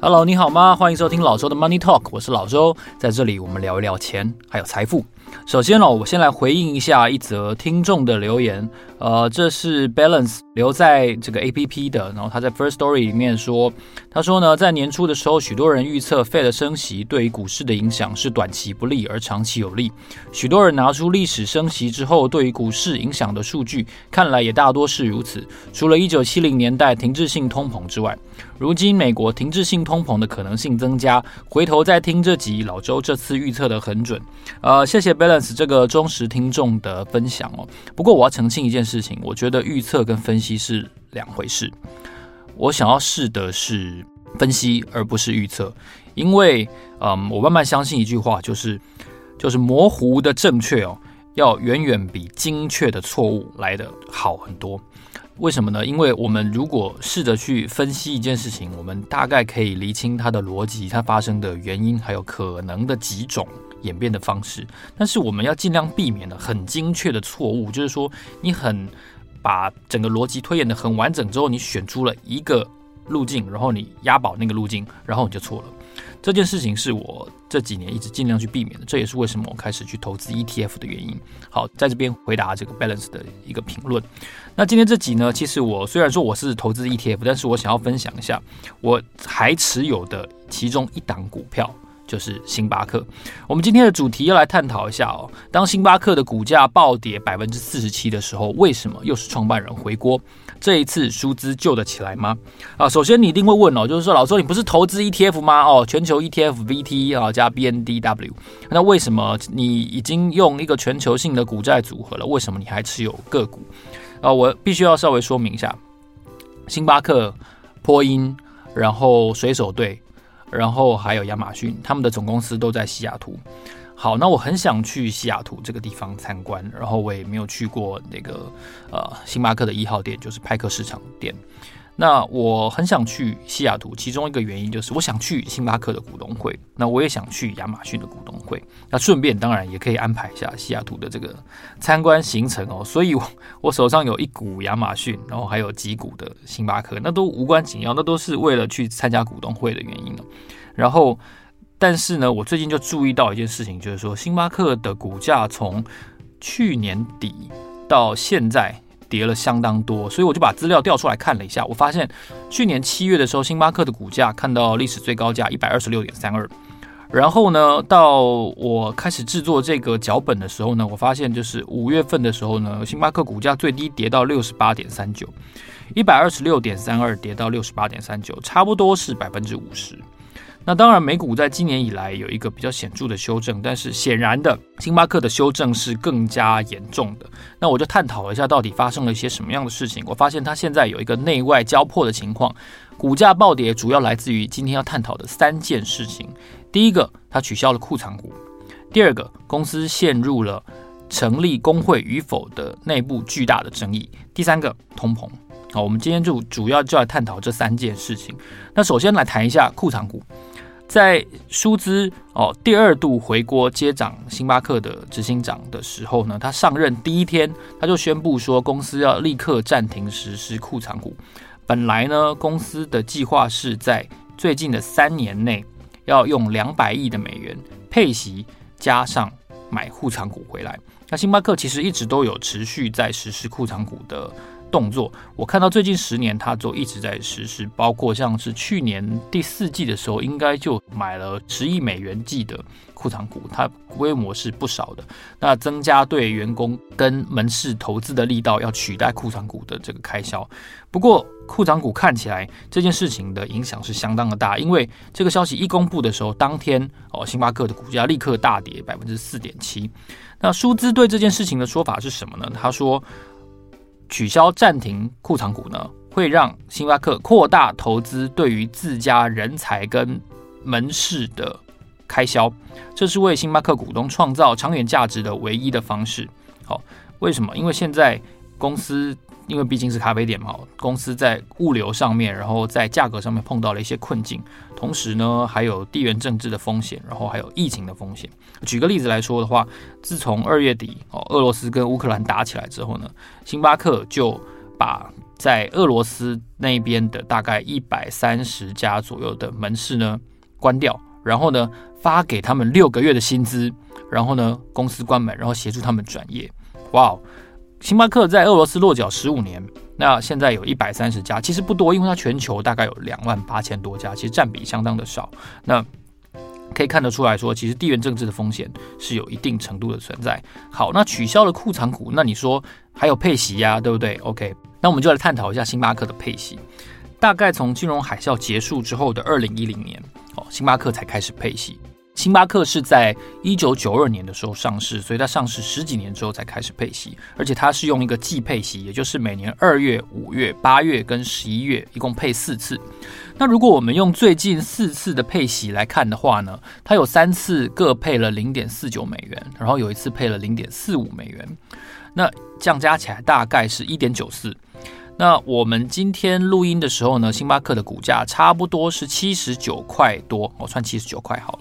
Hello，你好吗？欢迎收听老周的 Money Talk，我是老周，在这里我们聊一聊钱，还有财富。首先呢，我先来回应一下一则听众的留言。呃，这是 Balance 留在这个 APP 的，然后他在 First Story 里面说，他说呢，在年初的时候，许多人预测 Fed 升息对于股市的影响是短期不利，而长期有利。许多人拿出历史升息之后对于股市影响的数据，看来也大多是如此。除了一九七零年代停滞性通膨之外，如今美国停滞性通膨的可能性增加。回头再听这集，老周这次预测的很准。呃，谢谢 Balance 这个忠实听众的分享哦。不过我要澄清一件。事情，我觉得预测跟分析是两回事。我想要试的是分析，而不是预测，因为，嗯，我慢慢相信一句话，就是，就是模糊的正确哦，要远远比精确的错误来的好很多。为什么呢？因为我们如果试着去分析一件事情，我们大概可以厘清它的逻辑、它发生的原因，还有可能的几种。演变的方式，但是我们要尽量避免的很精确的错误，就是说你很把整个逻辑推演的很完整之后，你选出了一个路径，然后你押宝那个路径，然后你就错了。这件事情是我这几年一直尽量去避免的，这也是为什么我开始去投资 ETF 的原因。好，在这边回答这个 Balance 的一个评论。那今天这集呢，其实我虽然说我是投资 ETF，但是我想要分享一下我还持有的其中一档股票。就是星巴克。我们今天的主题要来探讨一下哦，当星巴克的股价暴跌百分之四十七的时候，为什么又是创办人回锅？这一次舒兹救得起来吗？啊，首先你一定会问哦，就是说老周，你不是投资 ETF 吗？哦，全球 ETF VT 啊加 BNDW，那为什么你已经用一个全球性的股债组合了？为什么你还持有个股？啊，我必须要稍微说明一下，星巴克、波音，然后水手队。然后还有亚马逊，他们的总公司都在西雅图。好，那我很想去西雅图这个地方参观，然后我也没有去过那个呃星巴克的一号店，就是派克市场店。那我很想去西雅图，其中一个原因就是我想去星巴克的股东会，那我也想去亚马逊的股东会，那顺便当然也可以安排一下西雅图的这个参观行程哦。所以我，我手上有一股亚马逊，然后还有几股的星巴克，那都无关紧要，那都是为了去参加股东会的原因哦。然后，但是呢，我最近就注意到一件事情，就是说星巴克的股价从去年底到现在。跌了相当多，所以我就把资料调出来看了一下，我发现去年七月的时候，星巴克的股价看到历史最高价一百二十六点三二，然后呢，到我开始制作这个脚本的时候呢，我发现就是五月份的时候呢，星巴克股价最低跌到六十八点三九，一百二十六点三二跌到六十八点三九，差不多是百分之五十。那当然，美股在今年以来有一个比较显著的修正，但是显然的，星巴克的修正是更加严重的。那我就探讨了一下，到底发生了一些什么样的事情。我发现它现在有一个内外交迫的情况，股价暴跌主要来自于今天要探讨的三件事情。第一个，它取消了库藏股；第二个，公司陷入了成立工会与否的内部巨大的争议；第三个，通膨。好，我们今天就主要就来探讨这三件事情。那首先来谈一下库藏股。在舒兹哦第二度回国接掌星巴克的执行长的时候呢，他上任第一天，他就宣布说，公司要立刻暂停实施库藏股。本来呢，公司的计划是在最近的三年内要用两百亿的美元配息，加上买库藏股回来。那星巴克其实一直都有持续在实施库藏股的。动作，我看到最近十年，它都一直在实施，包括像是去年第四季的时候，应该就买了十亿美元计的库藏股，它规模是不少的。那增加对员工跟门市投资的力道，要取代库藏股的这个开销。不过，库藏股看起来这件事情的影响是相当的大，因为这个消息一公布的时候，当天哦，星巴克的股价立刻大跌百分之四点七。那舒兹对这件事情的说法是什么呢？他说。取消暂停库藏股呢，会让星巴克扩大投资对于自家人才跟门市的开销，这是为星巴克股东创造长远价值的唯一的方式。好，为什么？因为现在公司因为毕竟是咖啡店嘛，公司在物流上面，然后在价格上面碰到了一些困境，同时呢，还有地缘政治的风险，然后还有疫情的风险。举个例子来说的话，自从二月底哦，俄罗斯跟乌克兰打起来之后呢，星巴克就把在俄罗斯那边的大概一百三十家左右的门市呢关掉，然后呢发给他们六个月的薪资，然后呢公司关门，然后协助他们转业。哇哦！星巴克在俄罗斯落脚十五年，那现在有一百三十家，其实不多，因为它全球大概有两万八千多家，其实占比相当的少。那可以看得出来说，其实地缘政治的风险是有一定程度的存在。好，那取消了库藏股，那你说还有配息呀，对不对？OK，那我们就来探讨一下星巴克的配息。大概从金融海啸结束之后的二零一零年，哦，星巴克才开始配息。星巴克是在一九九二年的时候上市，所以它上市十几年之后才开始配息，而且它是用一个季配息，也就是每年二月、五月、八月跟十一月一共配四次。那如果我们用最近四次的配息来看的话呢，它有三次各配了零点四九美元，然后有一次配了零点四五美元，那这样加起来大概是一点九四。那我们今天录音的时候呢，星巴克的股价差不多是七十九块多，我算七十九块好了。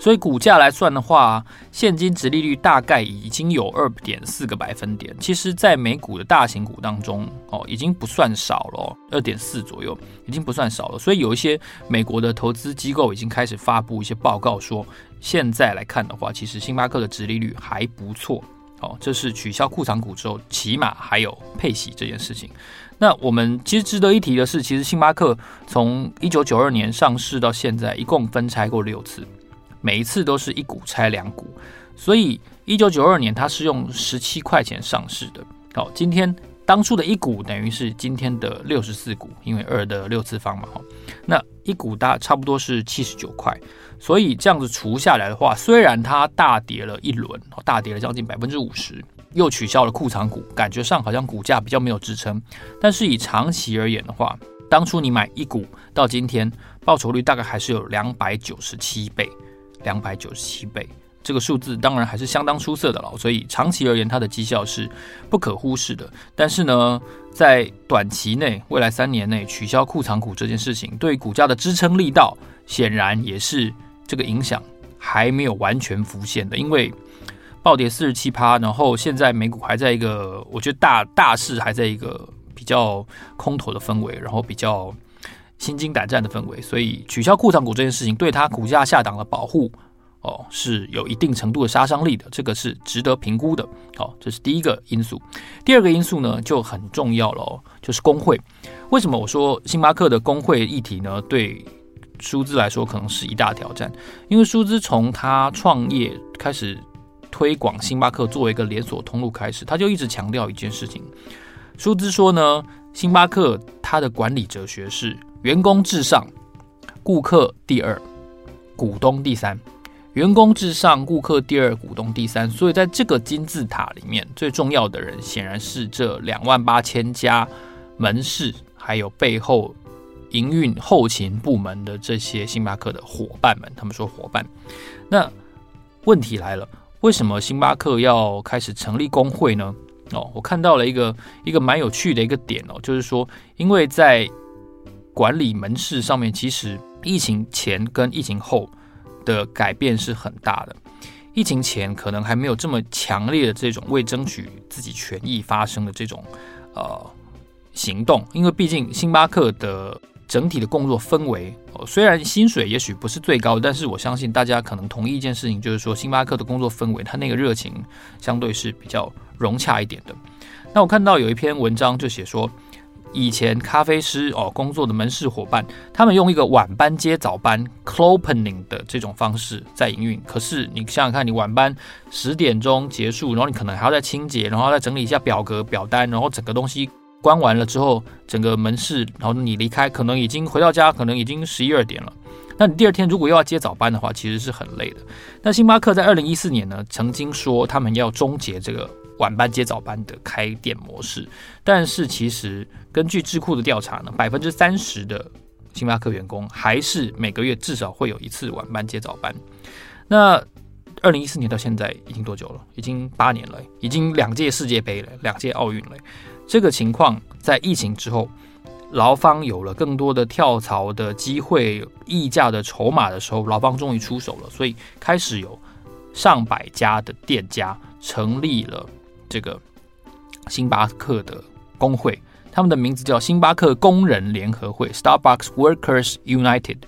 所以股价来算的话，现金殖利率大概已经有二点四个百分点。其实，在美股的大型股当中，哦，已经不算少了，二点四左右，已经不算少了。所以有一些美国的投资机构已经开始发布一些报告，说现在来看的话，其实星巴克的殖利率还不错。哦，这是取消库藏股之后，起码还有配息这件事情。那我们其实值得一提的是，其实星巴克从一九九二年上市到现在，一共分拆过六次。每一次都是一股拆两股，所以一九九二年它是用十七块钱上市的。好，今天当初的一股等于是今天的六十四股，因为二的六次方嘛。哈，那一股大差不多是七十九块，所以这样子除下来的话，虽然它大跌了一轮，大跌了将近百分之五十，又取消了库藏股，感觉上好像股价比较没有支撑。但是以长期而言的话，当初你买一股到今天，报酬率大概还是有两百九十七倍。两百九十七倍，这个数字当然还是相当出色的了。所以长期而言，它的绩效是不可忽视的。但是呢，在短期内，未来三年内取消库藏股这件事情，对股价的支撑力道，显然也是这个影响还没有完全浮现的。因为暴跌四十七趴，然后现在美股还在一个，我觉得大大势还在一个比较空头的氛围，然后比较。心惊胆战的氛围，所以取消库藏股这件事情对它股价下档的保护哦，是有一定程度的杀伤力的，这个是值得评估的。好、哦，这是第一个因素。第二个因素呢就很重要了哦，就是工会。为什么我说星巴克的工会议题呢？对舒兹来说可能是一大挑战，因为舒兹从他创业开始推广星巴克作为一个连锁通路开始，他就一直强调一件事情。舒兹说呢，星巴克他的管理哲学是。员工至上，顾客第二，股东第三。员工至上，顾客第二，股东第三。所以在这个金字塔里面，最重要的人显然是这两万八千家门市，还有背后营运后勤部门的这些星巴克的伙伴们。他们说伙伴。那问题来了，为什么星巴克要开始成立工会呢？哦，我看到了一个一个蛮有趣的一个点哦，就是说，因为在管理门市上面，其实疫情前跟疫情后的改变是很大的。疫情前可能还没有这么强烈的这种为争取自己权益发生的这种呃行动，因为毕竟星巴克的整体的工作氛围，哦，虽然薪水也许不是最高，但是我相信大家可能同意一件事情，就是说星巴克的工作氛围，它那个热情相对是比较融洽一点的。那我看到有一篇文章就写说。以前咖啡师哦工作的门市伙伴，他们用一个晚班接早班 clopening 的这种方式在营运。可是你想想看，你晚班十点钟结束，然后你可能还要再清洁，然后再整理一下表格表单，然后整个东西关完了之后，整个门市，然后你离开，可能已经回到家，可能已经十一二点了。那你第二天如果又要接早班的话，其实是很累的。那星巴克在二零一四年呢，曾经说他们要终结这个。晚班接早班的开店模式，但是其实根据智库的调查呢，百分之三十的星巴克员工还是每个月至少会有一次晚班接早班。那二零一四年到现在已经多久了？已经八年了，已经两届世界杯了，两届奥运了。这个情况在疫情之后，劳方有了更多的跳槽的机会、议价的筹码的时候，劳方终于出手了，所以开始有上百家的店家成立了这个星巴克的工会，他们的名字叫星巴克工人联合会 （Starbucks Workers United）。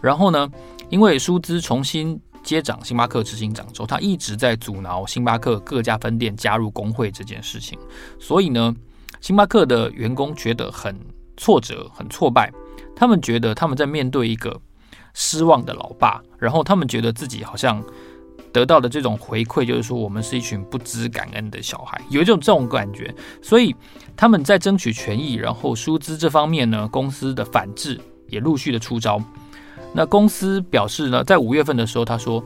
然后呢，因为舒兹重新接掌星巴克执行长之后，他一直在阻挠星巴克各家分店加入工会这件事情，所以呢，星巴克的员工觉得很挫折、很挫败。他们觉得他们在面对一个失望的老爸，然后他们觉得自己好像得到的这种回馈，就是说我们是一群不知感恩的小孩，有一种这种感觉。所以他们在争取权益，然后舒兹这方面呢，公司的反制也陆续的出招。那公司表示呢，在五月份的时候，他说，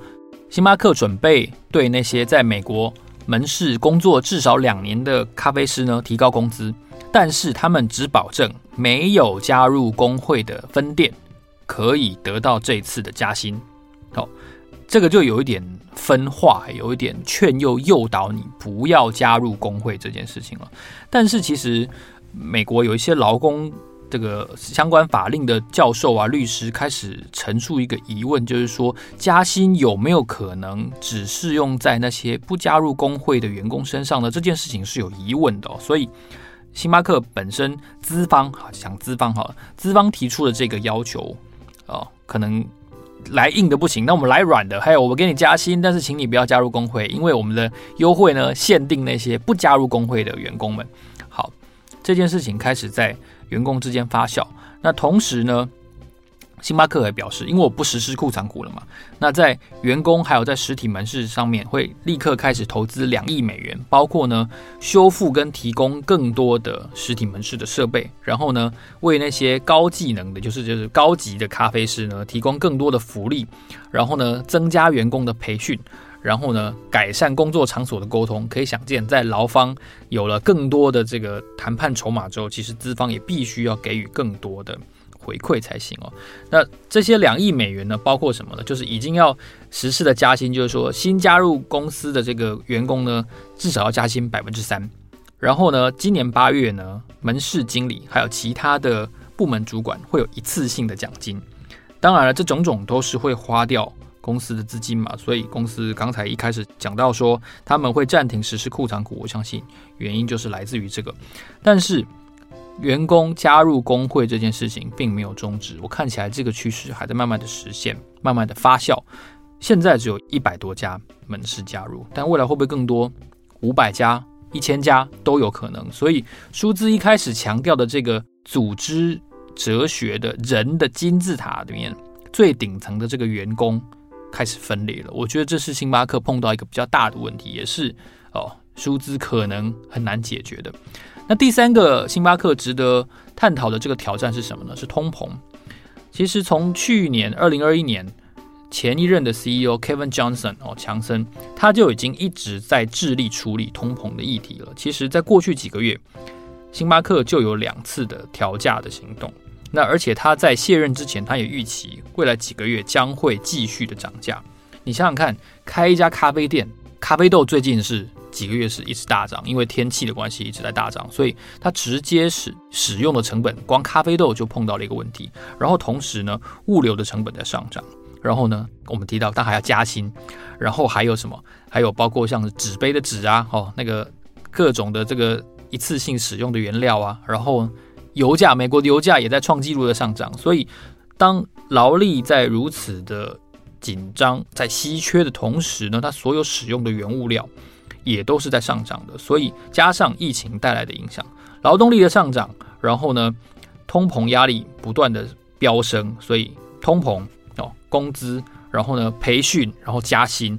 星巴克准备对那些在美国门市工作至少两年的咖啡师呢提高工资，但是他们只保证没有加入工会的分店可以得到这次的加薪。好，这个就有一点分化，有一点劝诱诱导你不要加入工会这件事情了。但是其实美国有一些劳工。这个相关法令的教授啊、律师开始陈述一个疑问，就是说加薪有没有可能只适用在那些不加入工会的员工身上呢？这件事情是有疑问的。所以星巴克本身资方，好讲资方好了，资方提出的这个要求哦，可能来硬的不行，那我们来软的。还有，我们给你加薪，但是请你不要加入工会，因为我们的优惠呢，限定那些不加入工会的员工们。好，这件事情开始在。员工之间发酵，那同时呢，星巴克也表示，因为我不实施库藏股了嘛，那在员工还有在实体门市上面会立刻开始投资两亿美元，包括呢修复跟提供更多的实体门市的设备，然后呢为那些高技能的，就是就是高级的咖啡师呢提供更多的福利，然后呢增加员工的培训。然后呢，改善工作场所的沟通，可以想见，在劳方有了更多的这个谈判筹码之后，其实资方也必须要给予更多的回馈才行哦。那这些两亿美元呢，包括什么呢？就是已经要实施的加薪，就是说新加入公司的这个员工呢，至少要加薪百分之三。然后呢，今年八月呢，门市经理还有其他的部门主管会有一次性的奖金。当然了，这种种都是会花掉。公司的资金嘛，所以公司刚才一开始讲到说他们会暂停实施库藏股，我相信原因就是来自于这个。但是员工加入工会这件事情并没有终止，我看起来这个趋势还在慢慢的实现，慢慢的发酵。现在只有一百多家门市加入，但未来会不会更多？五百家、一千家都有可能。所以舒兹一开始强调的这个组织哲学的人的金字塔里面最顶层的这个员工。开始分裂了，我觉得这是星巴克碰到一个比较大的问题，也是哦，舒兹可能很难解决的。那第三个星巴克值得探讨的这个挑战是什么呢？是通膨。其实从去年二零二一年前一任的 CEO Kevin Johnson 哦，强森他就已经一直在致力处理通膨的议题了。其实，在过去几个月，星巴克就有两次的调价的行动。那而且他在卸任之前，他也预期未来几个月将会继续的涨价。你想想看，开一家咖啡店，咖啡豆最近是几个月是一直大涨，因为天气的关系一直在大涨，所以它直接使使用的成本，光咖啡豆就碰到了一个问题。然后同时呢，物流的成本在上涨。然后呢，我们提到它还要加薪。然后还有什么？还有包括像纸杯的纸啊，哦，那个各种的这个一次性使用的原料啊，然后。油价，美国的油价也在创纪录的上涨，所以当劳力在如此的紧张、在稀缺的同时呢，它所有使用的原物料也都是在上涨的，所以加上疫情带来的影响，劳动力的上涨，然后呢，通膨压力不断的飙升，所以通膨哦，工资，然后呢，培训，然后加薪，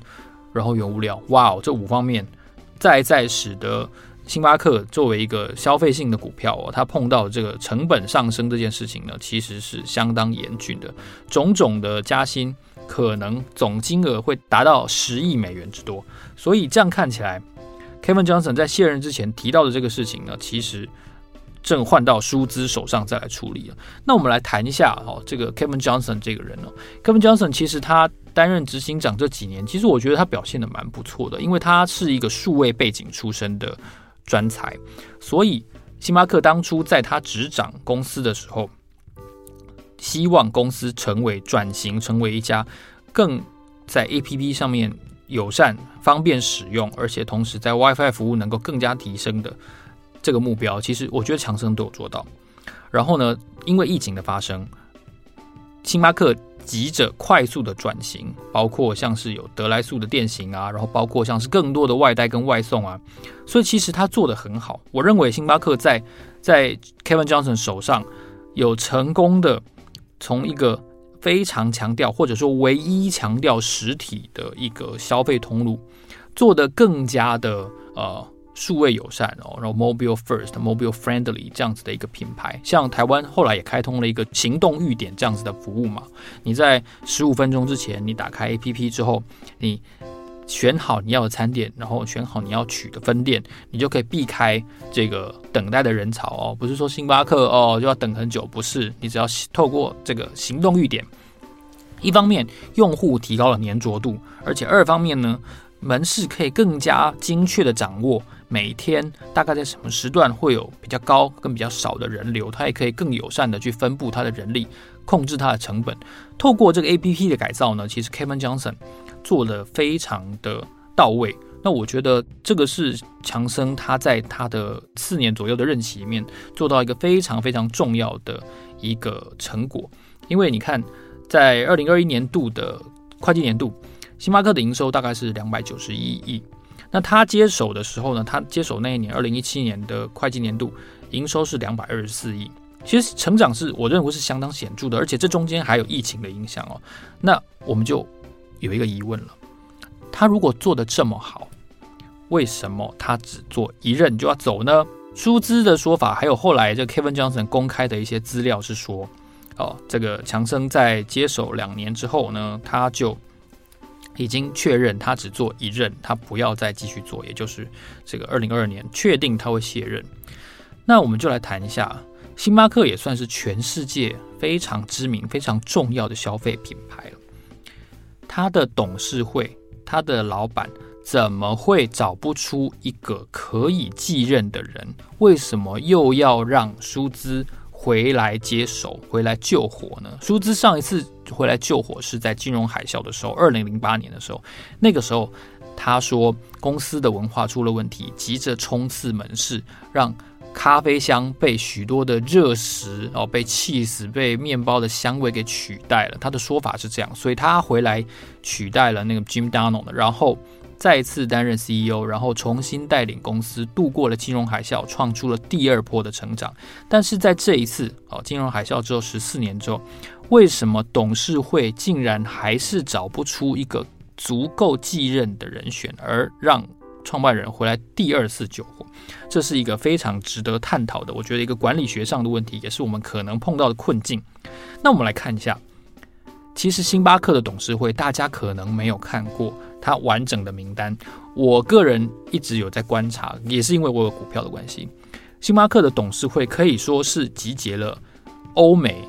然后原物料，哇哦，这五方面再再使得。星巴克作为一个消费性的股票哦，它碰到这个成本上升这件事情呢，其实是相当严峻的。种种的加薪可能总金额会达到十亿美元之多。所以这样看起来，Kevin Johnson 在卸任之前提到的这个事情呢，其实正换到舒兹手上再来处理了。那我们来谈一下哦，这个 Kevin Johnson 这个人哦，Kevin Johnson 其实他担任执行长这几年，其实我觉得他表现的蛮不错的，因为他是一个数位背景出身的。专才，所以星巴克当初在他执掌公司的时候，希望公司成为转型成为一家更在 APP 上面友善、方便使用，而且同时在 WiFi 服务能够更加提升的这个目标，其实我觉得强生都有做到。然后呢，因为疫情的发生，星巴克急着快速的转型，包括像是有得来速的店型啊，然后包括像是更多的外带跟外送啊，所以其实他做得很好。我认为星巴克在在 Kevin Johnson 手上有成功的从一个非常强调或者说唯一强调实体的一个消费通路，做得更加的呃。数位友善哦，然后 mobile first、mobile friendly 这样子的一个品牌，像台湾后来也开通了一个行动预点这样子的服务嘛。你在十五分钟之前，你打开 APP 之后，你选好你要的餐点，然后选好你要取的分店，你就可以避开这个等待的人潮哦。不是说星巴克哦就要等很久，不是，你只要透过这个行动预点，一方面用户提高了粘着度，而且二方面呢，门市可以更加精确的掌握。每天大概在什么时段会有比较高跟比较少的人流，它也可以更友善的去分布它的人力，控制它的成本。透过这个 APP 的改造呢，其实 Kevin Johnson 做得非常的到位。那我觉得这个是强生他在他的四年左右的任期里面做到一个非常非常重要的一个成果。因为你看，在二零二一年度的会计年度，星巴克的营收大概是两百九十一亿。那他接手的时候呢，他接手那一年，二零一七年的会计年度营收是两百二十四亿，其实成长是我认为是相当显著的，而且这中间还有疫情的影响哦。那我们就有一个疑问了，他如果做的这么好，为什么他只做一任就要走呢？舒兹的说法，还有后来这 Kevin Johnson 公开的一些资料是说，哦，这个强生在接手两年之后呢，他就。已经确认他只做一任，他不要再继续做，也就是这个二零二二年确定他会卸任。那我们就来谈一下，星巴克也算是全世界非常知名、非常重要的消费品牌了。他的董事会、他的老板怎么会找不出一个可以继任的人？为什么又要让舒兹回来接手、回来救火呢？舒兹上一次。回来救火是在金融海啸的时候，二零零八年的时候，那个时候他说公司的文化出了问题，急着冲刺门市，让咖啡香被许多的热食哦，被气死、被面包的香味给取代了。他的说法是这样，所以他回来取代了那个 Jim Donald，然后。再次担任 CEO，然后重新带领公司度过了金融海啸，创出了第二波的成长。但是在这一次，哦，金融海啸之后十四年之后，为什么董事会竟然还是找不出一个足够继任的人选，而让创办人回来第二次救火？这是一个非常值得探讨的，我觉得一个管理学上的问题，也是我们可能碰到的困境。那我们来看一下，其实星巴克的董事会，大家可能没有看过。它完整的名单，我个人一直有在观察，也是因为我有股票的关系。星巴克的董事会可以说是集结了欧美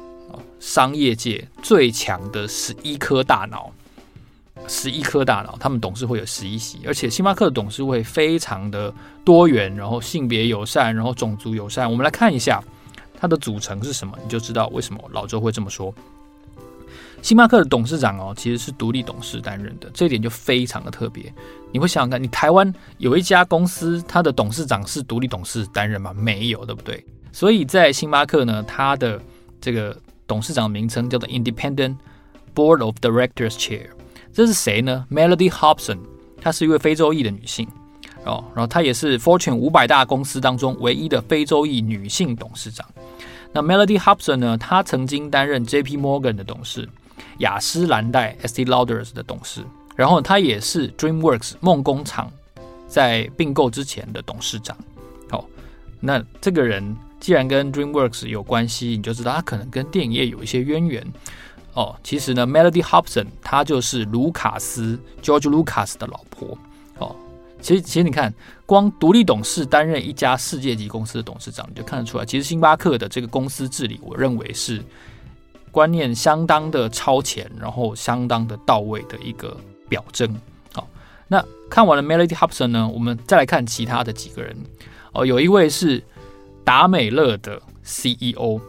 商业界最强的十一颗大脑，十一颗大脑，他们董事会有十一席，而且星巴克的董事会非常的多元，然后性别友善，然后种族友善。我们来看一下它的组成是什么，你就知道为什么老周会这么说。星巴克的董事长哦，其实是独立董事担任的，这一点就非常的特别。你会想想看，你台湾有一家公司，它的董事长是独立董事担任吗？没有，对不对？所以在星巴克呢，它的这个董事长名称叫做 Independent Board of Directors Chair。这是谁呢？Melody Hobson，她是一位非洲裔的女性哦，然后她也是 Fortune 五百大公司当中唯一的非洲裔女性董事长。那 Melody Hobson 呢，她曾经担任 JP Morgan 的董事。雅诗兰黛 （S.T. Lauder） 的董事，然后她也是 DreamWorks 梦工厂在并购之前的董事长。好，那这个人既然跟 DreamWorks 有关系，你就知道他可能跟电影业有一些渊源。哦，其实呢，Melody Hobson 她就是卢卡斯 （George Lucas） 的老婆。哦，其实其实你看，光独立董事担任一家世界级公司的董事长，你就看得出来，其实星巴克的这个公司治理，我认为是。观念相当的超前，然后相当的到位的一个表征。好，那看完了 Melody Hobson 呢，我们再来看其他的几个人。哦，有一位是达美乐的 CEO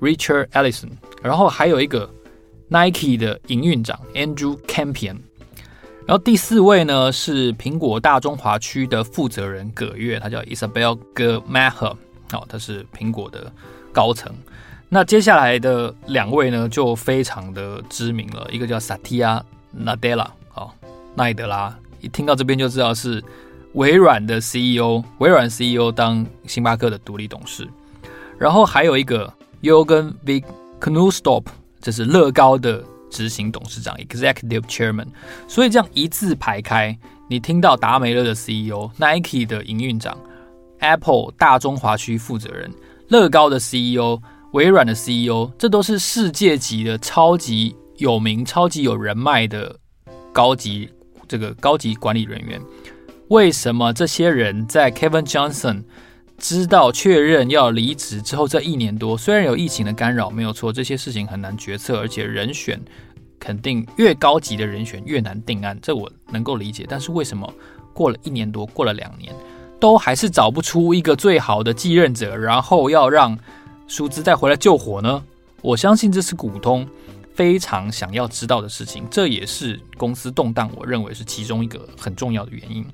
Richard Ellison，然后还有一个 Nike 的营运长 Andrew Campion，然后第四位呢是苹果大中华区的负责人葛月，他叫 Isabel g e m a h e r 哦，他是苹果的高层。那接下来的两位呢就非常的知名了，一个叫 Satya Nadella，哦，奈德拉，一听到这边就知道是微软的 CEO，微软 CEO 当星巴克的独立董事，然后还有一个 Jürgen Vig Knudstorp。这是乐高的执行董事长 （Executive Chairman），所以这样一字排开，你听到达美乐的 CEO、Nike 的营运长、Apple 大中华区负责人、乐高的 CEO、微软的 CEO，这都是世界级的超级有名、超级有人脉的高级这个高级管理人员。为什么这些人在 Kevin Johnson？知道确认要离职之后，这一年多虽然有疫情的干扰，没有错，这些事情很难决策，而且人选肯定越高级的人选越难定案，这我能够理解。但是为什么过了一年多，过了两年，都还是找不出一个最好的继任者，然后要让舒兹再回来救火呢？我相信这是股东非常想要知道的事情，这也是公司动荡，我认为是其中一个很重要的原因。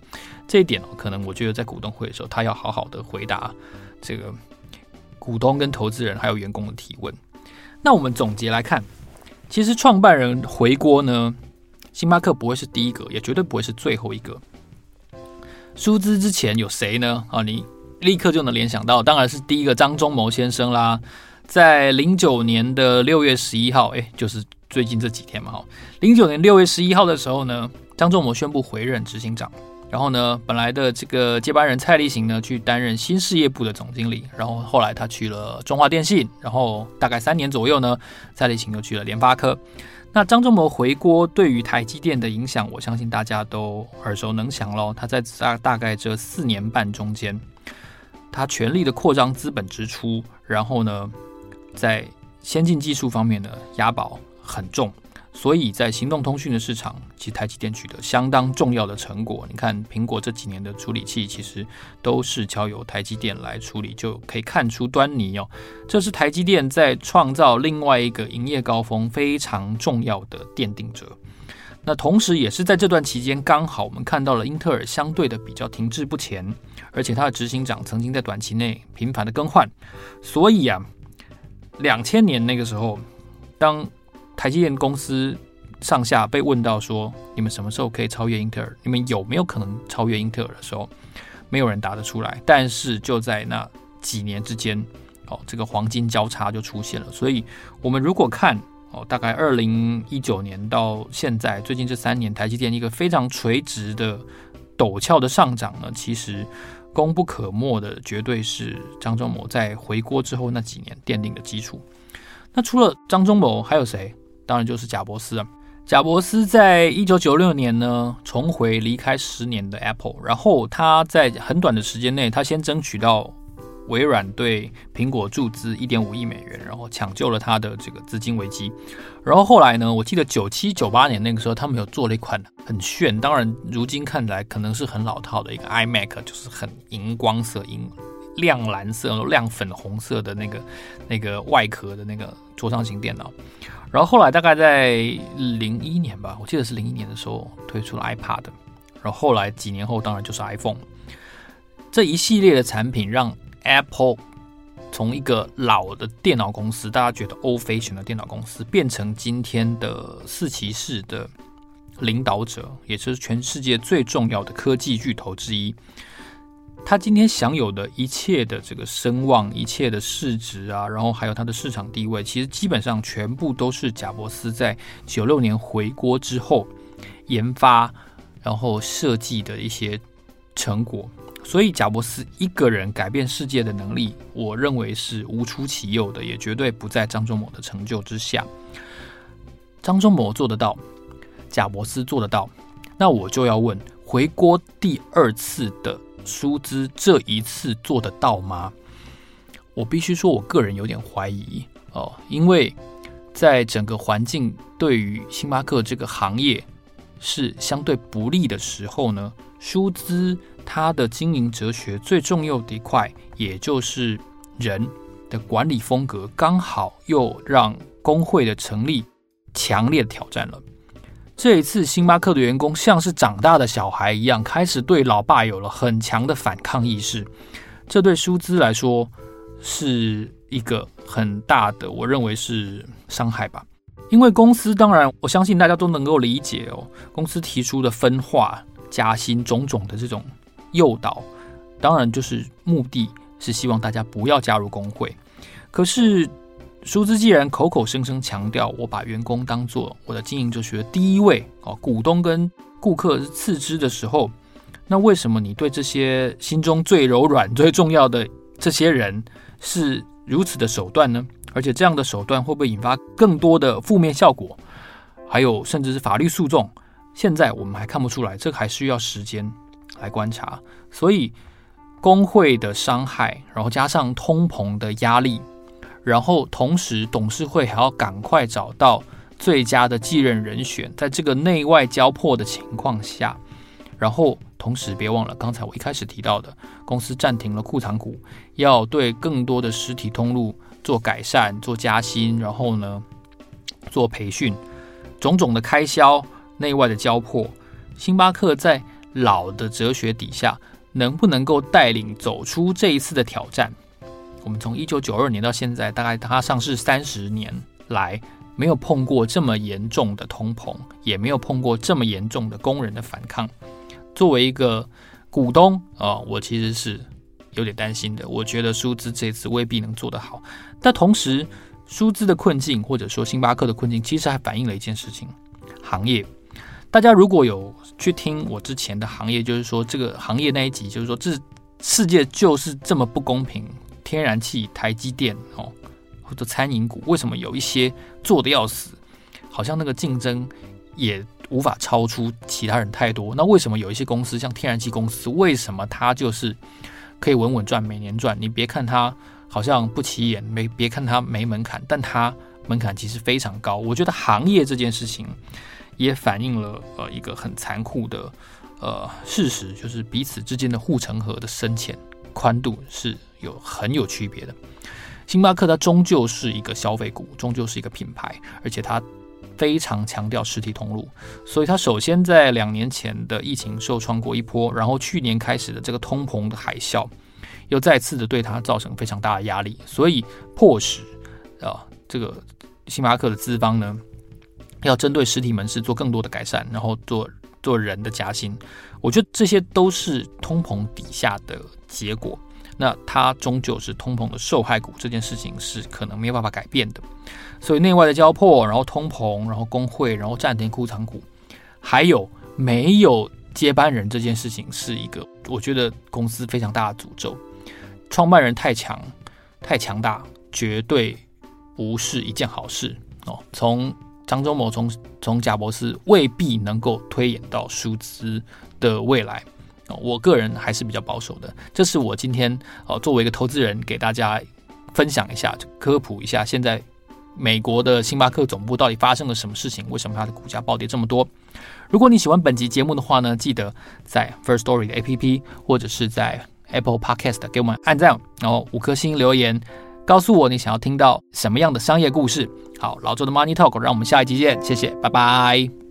这一点哦，可能我觉得在股东会的时候，他要好好的回答这个股东跟投资人还有员工的提问。那我们总结来看，其实创办人回锅呢，星巴克不会是第一个，也绝对不会是最后一个。舒兹之前有谁呢？啊，你立刻就能联想到，当然是第一个张忠谋先生啦。在零九年的六月十一号，哎，就是最近这几天嘛，哈，零九年六月十一号的时候呢，张忠谋宣布回任执行长。然后呢，本来的这个接班人蔡立行呢，去担任新事业部的总经理。然后后来他去了中华电信，然后大概三年左右呢，蔡立行又去了联发科。那张忠谋回锅对于台积电的影响，我相信大家都耳熟能详喽。他在大大概这四年半中间，他全力的扩张资本支出，然后呢，在先进技术方面呢，押宝很重。所以在行动通讯的市场，其实台积电取得相当重要的成果。你看，苹果这几年的处理器其实都是交由台积电来处理，就可以看出端倪哦。这是台积电在创造另外一个营业高峰非常重要的奠定者。那同时，也是在这段期间，刚好我们看到了英特尔相对的比较停滞不前，而且它的执行长曾经在短期内频繁的更换。所以啊，两千年那个时候，当台积电公司上下被问到说：“你们什么时候可以超越英特尔？你们有没有可能超越英特尔？”的时候，没有人答得出来。但是就在那几年之间，哦，这个黄金交叉就出现了。所以，我们如果看哦，大概二零一九年到现在，最近这三年，台积电一个非常垂直的陡峭的上涨呢，其实功不可没的，绝对是张忠谋在回国之后那几年奠定的基础。那除了张忠谋，还有谁？当然就是贾伯斯啊，贾伯斯在一九九六年呢，重回离开十年的 Apple，然后他在很短的时间内，他先争取到微软对苹果注资一点五亿美元，然后抢救了他的这个资金危机。然后后来呢，我记得九七九八年那个时候，他们有做了一款很炫，当然如今看来可能是很老套的一个 iMac，就是很荧光色、荧亮蓝色、亮粉红色的那个那个外壳的那个桌上型电脑。然后后来大概在零一年吧，我记得是零一年的时候推出了 iPad，然后后来几年后当然就是 iPhone，这一系列的产品让 Apple 从一个老的电脑公司，大家觉得 old fashion 的电脑公司，变成今天的四骑士的领导者，也就是全世界最重要的科技巨头之一。他今天享有的一切的这个声望、一切的市值啊，然后还有他的市场地位，其实基本上全部都是贾伯斯在九六年回国之后研发，然后设计的一些成果。所以，贾伯斯一个人改变世界的能力，我认为是无出其右的，也绝对不在张忠谋的成就之下。张忠谋做得到，贾伯斯做得到，那我就要问：回锅第二次的。舒兹这一次做得到吗？我必须说，我个人有点怀疑哦，因为在整个环境对于星巴克这个行业是相对不利的时候呢，舒兹他的经营哲学最重要的一块，也就是人的管理风格，刚好又让工会的成立强烈挑战了。这一次，星巴克的员工像是长大的小孩一样，开始对老爸有了很强的反抗意识。这对舒兹来说是一个很大的，我认为是伤害吧。因为公司，当然我相信大家都能够理解哦，公司提出的分化、加薪种种的这种诱导，当然就是目的是希望大家不要加入工会。可是，舒兹既然口口声声强调我把员工当做我的经营哲学第一位哦，股东跟顾客是次之的时候，那为什么你对这些心中最柔软、最重要的这些人是如此的手段呢？而且这样的手段会不会引发更多的负面效果？还有甚至是法律诉讼？现在我们还看不出来，这还需要时间来观察。所以工会的伤害，然后加上通膨的压力。然后，同时董事会还要赶快找到最佳的继任人选，在这个内外交迫的情况下，然后同时别忘了刚才我一开始提到的，公司暂停了库藏股，要对更多的实体通路做改善、做加薪，然后呢做培训，种种的开销，内外的交迫，星巴克在老的哲学底下，能不能够带领走出这一次的挑战？我们从一九九二年到现在，大概它上市三十年来，没有碰过这么严重的通膨，也没有碰过这么严重的工人的反抗。作为一个股东啊、呃，我其实是有点担心的。我觉得舒兹这次未必能做得好。但同时，舒兹的困境或者说星巴克的困境，其实还反映了一件事情：行业。大家如果有去听我之前的行业，就是说这个行业那一集，就是说这世界就是这么不公平。天然气、台积电哦，或者餐饮股，为什么有一些做得要死，好像那个竞争也无法超出其他人太多？那为什么有一些公司，像天然气公司，为什么它就是可以稳稳赚，每年赚？你别看它好像不起眼，没别看它没门槛，但它门槛其实非常高。我觉得行业这件事情也反映了呃一个很残酷的呃事实，就是彼此之间的护城河的深浅宽度是。有很有区别的，星巴克它终究是一个消费股，终究是一个品牌，而且它非常强调实体通路，所以它首先在两年前的疫情受创过一波，然后去年开始的这个通膨的海啸，又再次的对它造成非常大的压力，所以迫使啊这个星巴克的资方呢，要针对实体门市做更多的改善，然后做做人的加薪，我觉得这些都是通膨底下的结果。那它终究是通膨的受害股，这件事情是可能没有办法改变的。所以内外的交迫，然后通膨，然后工会，然后暂停库藏股，还有没有接班人这件事情，是一个我觉得公司非常大的诅咒。创办人太强、太强大，绝对不是一件好事哦。从张忠谋，从从贾伯斯，未必能够推演到舒兹的未来。我个人还是比较保守的，这是我今天呃作为一个投资人给大家分享一下，科普一下，现在美国的星巴克总部到底发生了什么事情？为什么它的股价暴跌这么多？如果你喜欢本集节目的话呢，记得在 First Story 的 APP 或者是在 Apple Podcast 给我们按赞，然后五颗星留言，告诉我你想要听到什么样的商业故事。好，老周的 Money Talk，让我们下一集见，谢谢，拜拜。